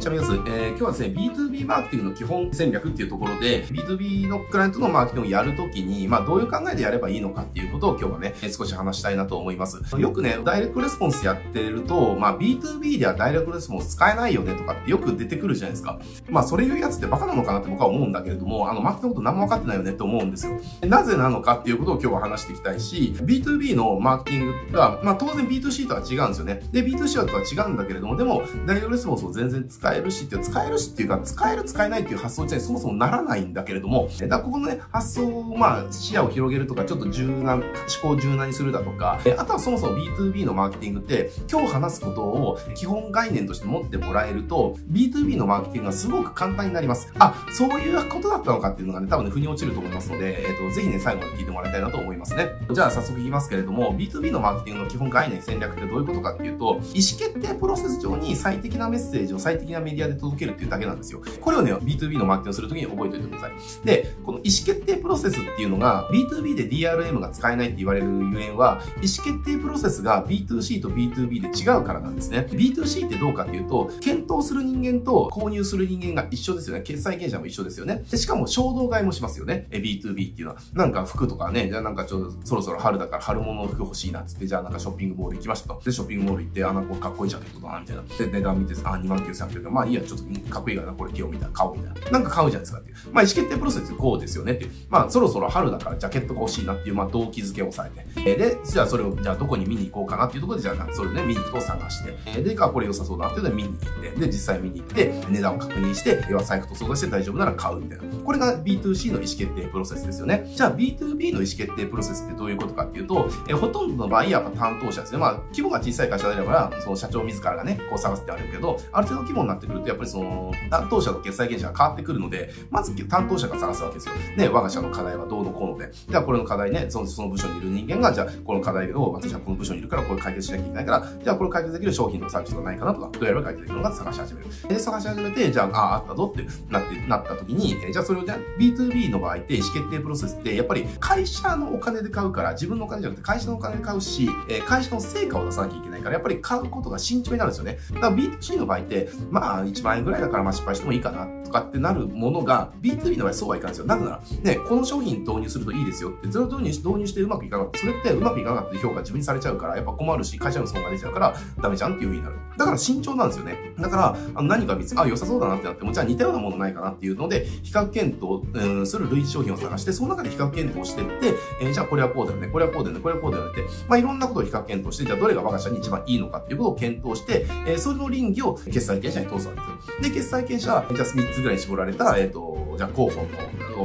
ちは、皆さん。えー、今日はですね、B2B マーケティングの基本戦略っていうところで、B2B のクライアントのマーケティングをやるときに、まあ、どういう考えでやればいいのかっていうことを今日はね、少し話したいなと思います。よくね、ダイレクトレスポンスやってると、まあ、B2B ではダイレクトレスポンス使えないよねとかってよく出てくるじゃないですか。まあ、それ言うやつってバカなのかなって僕は思うんだけれども、あの、マーケティングのこと何も分かってないよねって思うんですよ。なぜなのかっていうことを今日は話していきたいし、B2B のマーケティングが、まあ、当然 B2C とは違うんですよね。で、B2C とは違うんだけれども、でも、ダイレクトレスポンスを全然使えるしっていう、使えるしっていうか、使える使えないっていう発想自体そもそもならないんだけれども、だここのね、発想を、まあ、視野を広げるとか、ちょっと柔軟、思考を柔軟にするだとか、あとはそもそも B2B のマーケティングって、今日話すことを基本概念として持ってもらえると、B2B のマーケティングがすごく簡単になります。あ、そういうことだったのかっていうのがね、多分ね、腑に落ちると思いますので、えっ、ー、と、ぜひね、最後まで聞いてもらいたいなと思いますね。じゃあ、早速言いますけれども、B2B のマーケティングの基本概念戦略ってどういうことかっていうと、意思決定プロセス上に最適なメッセージを最適なメディアで届けるっていうだけなんですよ。これをね、B2B のマーケティングするときに覚えておいてください。で、この意思決定プロセスっていうのが B2B で DRM が使えないって言われるゆえんは、意思決定プロセスが B2C と B2B で違うからなんですね。B2C ってどうかっていうと、検討する人間と購入する人間が一緒ですよね。決済権者も一緒ですよね。でしかも衝動買いもしますよね。B2B っていうのは。なんか服とかね、じゃあなんかちょっとそろそろ春だから春物の服欲しいなっつって、じゃあなんかショッピングモール行きましたと。で、ショッピングモール行って、あ、なんかかっこいいジャケットだな、みたいな。で、値段見て、あ、2万9800円。まあいいや、ちょっとかっこいいからな、これ着ようみたいな。買おうみたいな。なんか買うじゃないですかっていう。まあ意思決定プロセスこうですよねっていう。まあそろそろ春だからジャケットが欲しいなっていう、まあ動機づけをされて。えで、じゃあそれを、じゃあどこに見に行こうかなっていうところで、じゃあそれね、見に行くと探して。えで、か、これ良さそうだなっていうので見に行って。で、実際見に行って、値段を確認して、要は財布と相談して大丈夫なら買うみたいな。これが B2C の意思決定プロセスですよね。じゃあ B2B の意思決定プロセスってどういうことかっていうと、えほとんどの場合やっぱ担当者ですね。まあ、規模が小さい会社であれば、その社長自らがね、こう探すってあるけど、ある程度規模になっててくると、やっぱりその、担当者と決済権者が変わってくるので、まず担当者が探すわけですよ。ね、我が社の課題はどうのこうので。じゃあこれの課題ね、そのその部署にいる人間が、じゃあこの課題を私はこの部署にいるからこれ解決しなきゃいけないから、じゃあこれ解決できる商品のサービスがないかなとか、どうやれば解決できるのか探し始める。で、探し始めて、じゃあ、ああ、あったぞってなって、なった時に、じゃあそれをじゃあ B2B の場合って意思決定プロセスって、やっぱり会社のお金で買うから、自分のお金じゃなくて会社のお金で買うし、え会社の成果を出さなきゃいけないから、やっぱり買うことが慎重になるんですよね。だから B2C の場合って、まあ1万円ぐらいだからまあ失敗してもいいかなっかってなるものが、B2B の場合そうはいかないんですよ。なぜなら、ね、この商品導入するといいですよって、それを導入し導入してうまくいかなかった。それってうまくいかなかった評価自分にされちゃうから、やっぱ困るし、会社の損が出ちゃうから、ダメじゃんっていう風になる。だから慎重なんですよね。だから、あの何か別に、あ、良さそうだなってなっても、じゃあ似たようなものないかなっていうので、比較検討、うん、する類似商品を探して、その中で比較検討してって、えー、じゃあこれはこうだよね、これはこうだよね、これはこうだよねって、まあいろんなことを比較検討して、じゃあどれが我が社に一番いいのかっていうことを検討して、えー、それの倫理を決済権者に通すわけですよ。で、決済権者は、じゃあ3つぐらい絞られた、えっ、ー、と、じゃあ候補の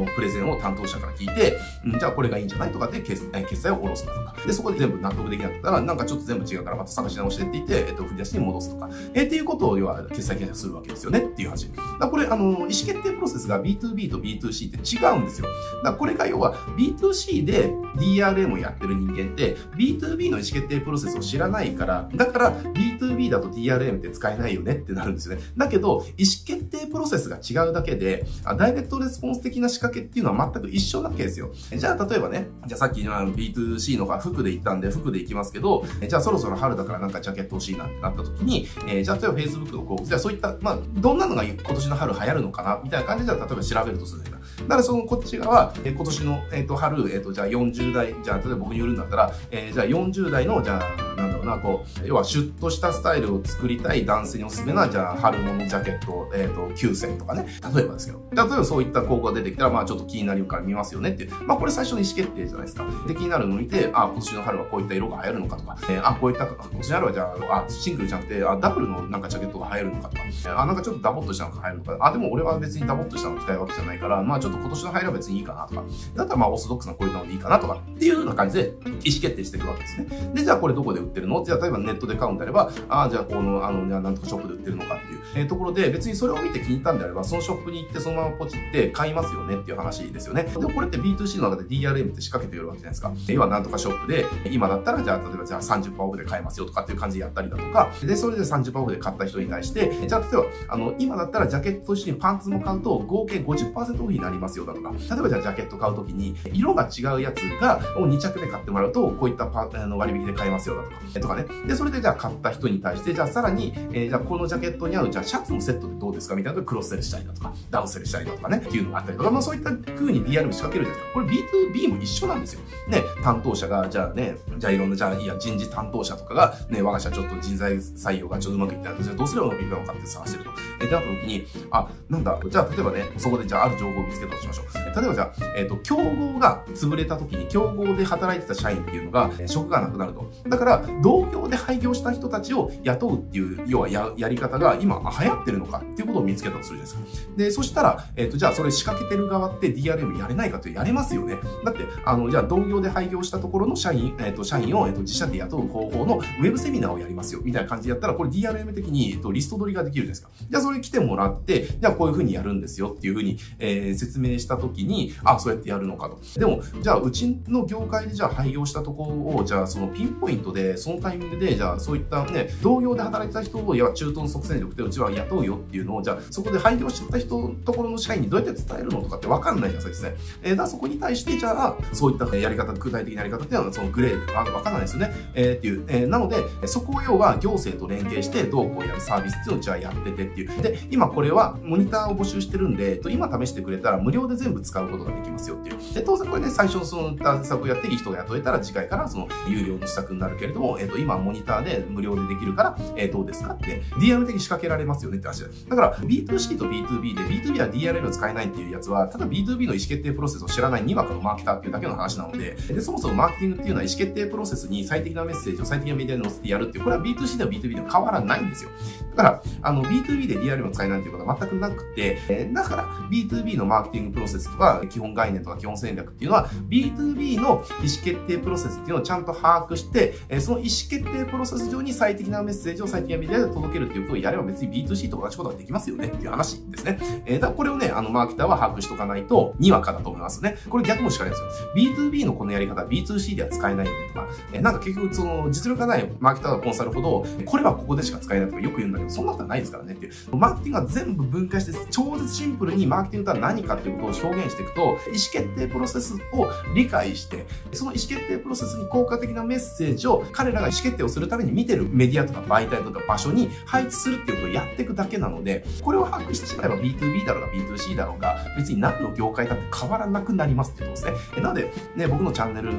プレゼンを担当者から聞いて、うん、じゃあこれがいいんじゃないとかで決決済を下ろすとか。で、そこで全部納得できなかったら、なんかちょっと全部違うからまた探し直してって言って、えっ、と、振り出しに戻すとか。えー、っていうことを、要は決済権者するわけですよねっていう話。だこれ、あの、意思決定プロセスが B2B と B2C って違うんですよ。だこれが要は B2C で DRM をやってる人間って B2B の意思決定プロセスを知らないから、だから B2B だと DRM って使えないよねってなるんですよね。だけど、意思決定プロセスが違うだけで、ダイレクトレスポンス的な仕掛けっていうのは全く一緒なわけですよ。じゃあ、例えばね、じゃあさっきの B2C のが服で行ったんで服で行きますけど、じゃあそろそろ春だからなんかジャケット欲しいなってなった時に、えー、じゃあ例えば Facebook の広告、じゃあそういった、まあ、どんなのが今年の春流行るのかなみたいな感じで、例えば調べるとするんだだからそのこっち側、えー、今年の、えっ、ー、と、春、えっ、ー、と、じゃあ40代、じゃあ例えば僕に売るんだったら、えー、じゃあ40代の、じゃあ、うな、こう、要はシュッとしたスタイルを作りたい男性におすすめな、じゃあ春物ジャケット、えっ、と、9選とかね。例えばですけど。例えばそういった広告が出てきたら、まあちょっと気になるから見ますよねっていう。まあこれ最初の意思決定じゃないですか。で、気になるのを見て、あ、今年の春はこういった色が流行るのかとか、えー、あ、こういった、今年の春はじゃあ、あ、シングルじゃなくて、あ、ダブルのなんかジャケットが流行るのかとか、あ、なんかちょっとダボっとしたのが流行るのか、あ、でも俺は別にダボっとしたの着たいわけじゃないから、まあちょっと今年の流行りは別にいいかなとか、だったらまあオーソドックスなこういうのでいいかなとか、っていうような感じで意思決定していくわけですね。で、じゃあこれどこで売ってるのじゃあ例えばネットで買うんであれば、ああ、じゃあこの、あの、なんとかショップで売ってるのかっていう、えー、ところで、別にそれを見て気に入ったんであれば、そのショップに行ってそのままポチって買いますよねっていう話ですよね。でも、これって B2C の中で DRM って仕掛けてるわけじゃないですか。今なんとかショップで、今だったらじゃあ例えばじゃあ30%オフで買えますよとかっていう感じでやったりだとか、で、それで30%オフで買った人に対して、じゃあ例えば、あの、今だったらジャケットと一緒にパンツも買うと合計50%オフになりますよだとか、例えばじゃあジャケット買うときに、色が違うやつが、を2着で買ってもらうと、こういったパあの割引で買えますよだとか、とかね。で、それでじゃあ買った人に対して、じゃあさらに、えー、じゃあこのジャケットに合う、じゃあシャツのセットでどうですかみたいなクロスセルしたりだとか、ダウンセルしたりだとかね、っていうのがあったりとか、まあそういった風に BRM 仕掛けるじゃないですか。これ B2B も一緒なんですよ。ね、担当者が、じゃあね、じゃあいろんな、じゃあいや人事担当者とかが、ね、我が社ちょっと人材採用がちょっとうまくいってないんですよ。どうすればうまくいくのかって探してると。え、で、なった時に、あ、なんだ、じゃあ例えばね、そこでじゃあある情報を見つけたとしましょう。例えばじゃあ、えっ、ー、と、競合が潰れた時に、競合で働いてた社員っていうのが、職がなくなると。だから、同業で廃業した人たちを雇うっていう、要はややり方が今流行ってるのかっていうことを見つけたとするじゃないですか。で、そしたら、えっ、ー、と、じゃあそれ仕掛けてる側って DRM やれないかってやれますよね。だって、あの、じゃあ同業で廃業したところの社員、えっ、ー、と、社員を、えっ、と、自社で雇う方法のウェブセミナーをやりますよ。みたいな感じでやったら、これ DRM 的に、えっと、リスト取りができるじゃないですか。じゃあそれ来てもらって、じゃあこういう風にやるんですよっていう風に、えー、説明したときに、あ、そうやってやるのかと。でも、じゃあうちの業界でじゃあ廃業したところを、じゃあそのピンポイントで、そのタイミングで、じゃあそういったね、同業で働いてた人を、いや、中東の即戦力でうちは雇うよっていうのを、じゃあそこで廃業しちゃった人ところの社員にどうやって伝えるのとかってわかんないじゃないですか、実際。えー、だそこに対して、じゃあ、そういったやり方、具体的なやり方っていうのは、そのグレーでわかんないですよね。えー、っていう。えー、なので、そこを要は行政と連携して、どうこうやるサービスっていうのをじゃあやっててっていう。で、今これはモニターを募集してるんで、今試してくれたら無料で全部使うことができますよっていう。で、当然これね、最初その施策をやっていい人が雇えたら次回からその有料の施策になるけれども、えっ、と、今モニターで無料でできるから、えー、どうですかって DM 的に仕掛けられますよねって話だ。だから B2C と B2B で B2B は DRL を使えないっていうやつは、ただ B2B の意思決定プロセスを知らないにわかのマーケターっていうだけの話なので、で、そもそもマーケティングっていうのは意思決定プロセスに最適なメッセージを最適なメディアに載せてやるっていう、これは B2C では B2B では変わらないんですよ。だから、あの、B2B で DRL を使えないっていうことは全くなくて、えー、だから B2B のマーケティングプロセスとか、基本概念とか基本戦略っていうのは、B2B の意思決定プロセスっていうのをちゃんと把握して、えー、その意思決定プロセス上に最適なメッセージを最適なメディアで届けるっていうことをやれば別に B2C と同じことができますよねっていう話ですね。えー、だからこれをね、あの、マーケターは把握しとかないと、にわかだと思いますね。これ逆もしかないですよ。B2B のこのやり方、B2C では使えないよねとか、えー、なんか結局その実力がないマーケターのコンサルほど、これはここでしか使えないとかよく言うんだけど、そんなことはないですからねっていう。マーケティングは全部分解して、超絶シンプルにマーケティングとは何かっていうことを表現していくと、意思決定プロセスを理解して、その意思決定プロセスに効果的なメッセージを彼らが意思決定をするために見てるメディアとか媒体とか場所に配置するっていうことをやっていくだけなので、これを把握してしまえば B2B だろうが B2C だろうが、別に何の業界だって変わらなくなりますってことですね。なので、ね、僕のチャンネル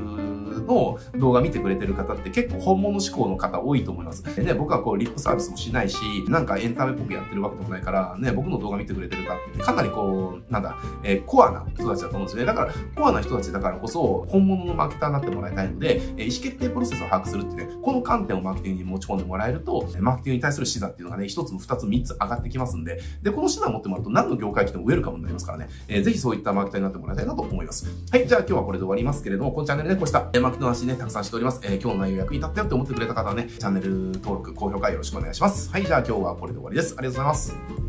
の動画見てくれてる方って結構本物志向の方多いと思います。でね、僕はこうリップサービスもしないし、なんかエンタメっぽくやってるわけでもないから、ね、僕の動画見てくれてる方ってかなりこう、なんだ、えー、コアな人たちだと思うんですよね。だから、コアな人たちだからこそ、本物のマーケターになってもらいたいので、えー、意思決定プロセスを把握するってね、この観点をマーケティングに持ち込んでもらえると、マーケティングに対する視座っていうのがね、一つも二つ三つ上がってきますんで、で、この視座を持ってもらうと何の業界来てもウェルカムになりますからね、えー、ぜひそういったマーケターになってもらいたいなと思います。はい、じゃあ今日はこれで終わりますけれども、このチャンネルで、ね、こうした、マーケティングの話ね、たくさんしております。えー、今日の内容役に立ったよって思ってくれた方はね、チャンネル登録、高評価よろしくお願いします。はい、じゃあ今日はこれで終わりです。ありがとうございます。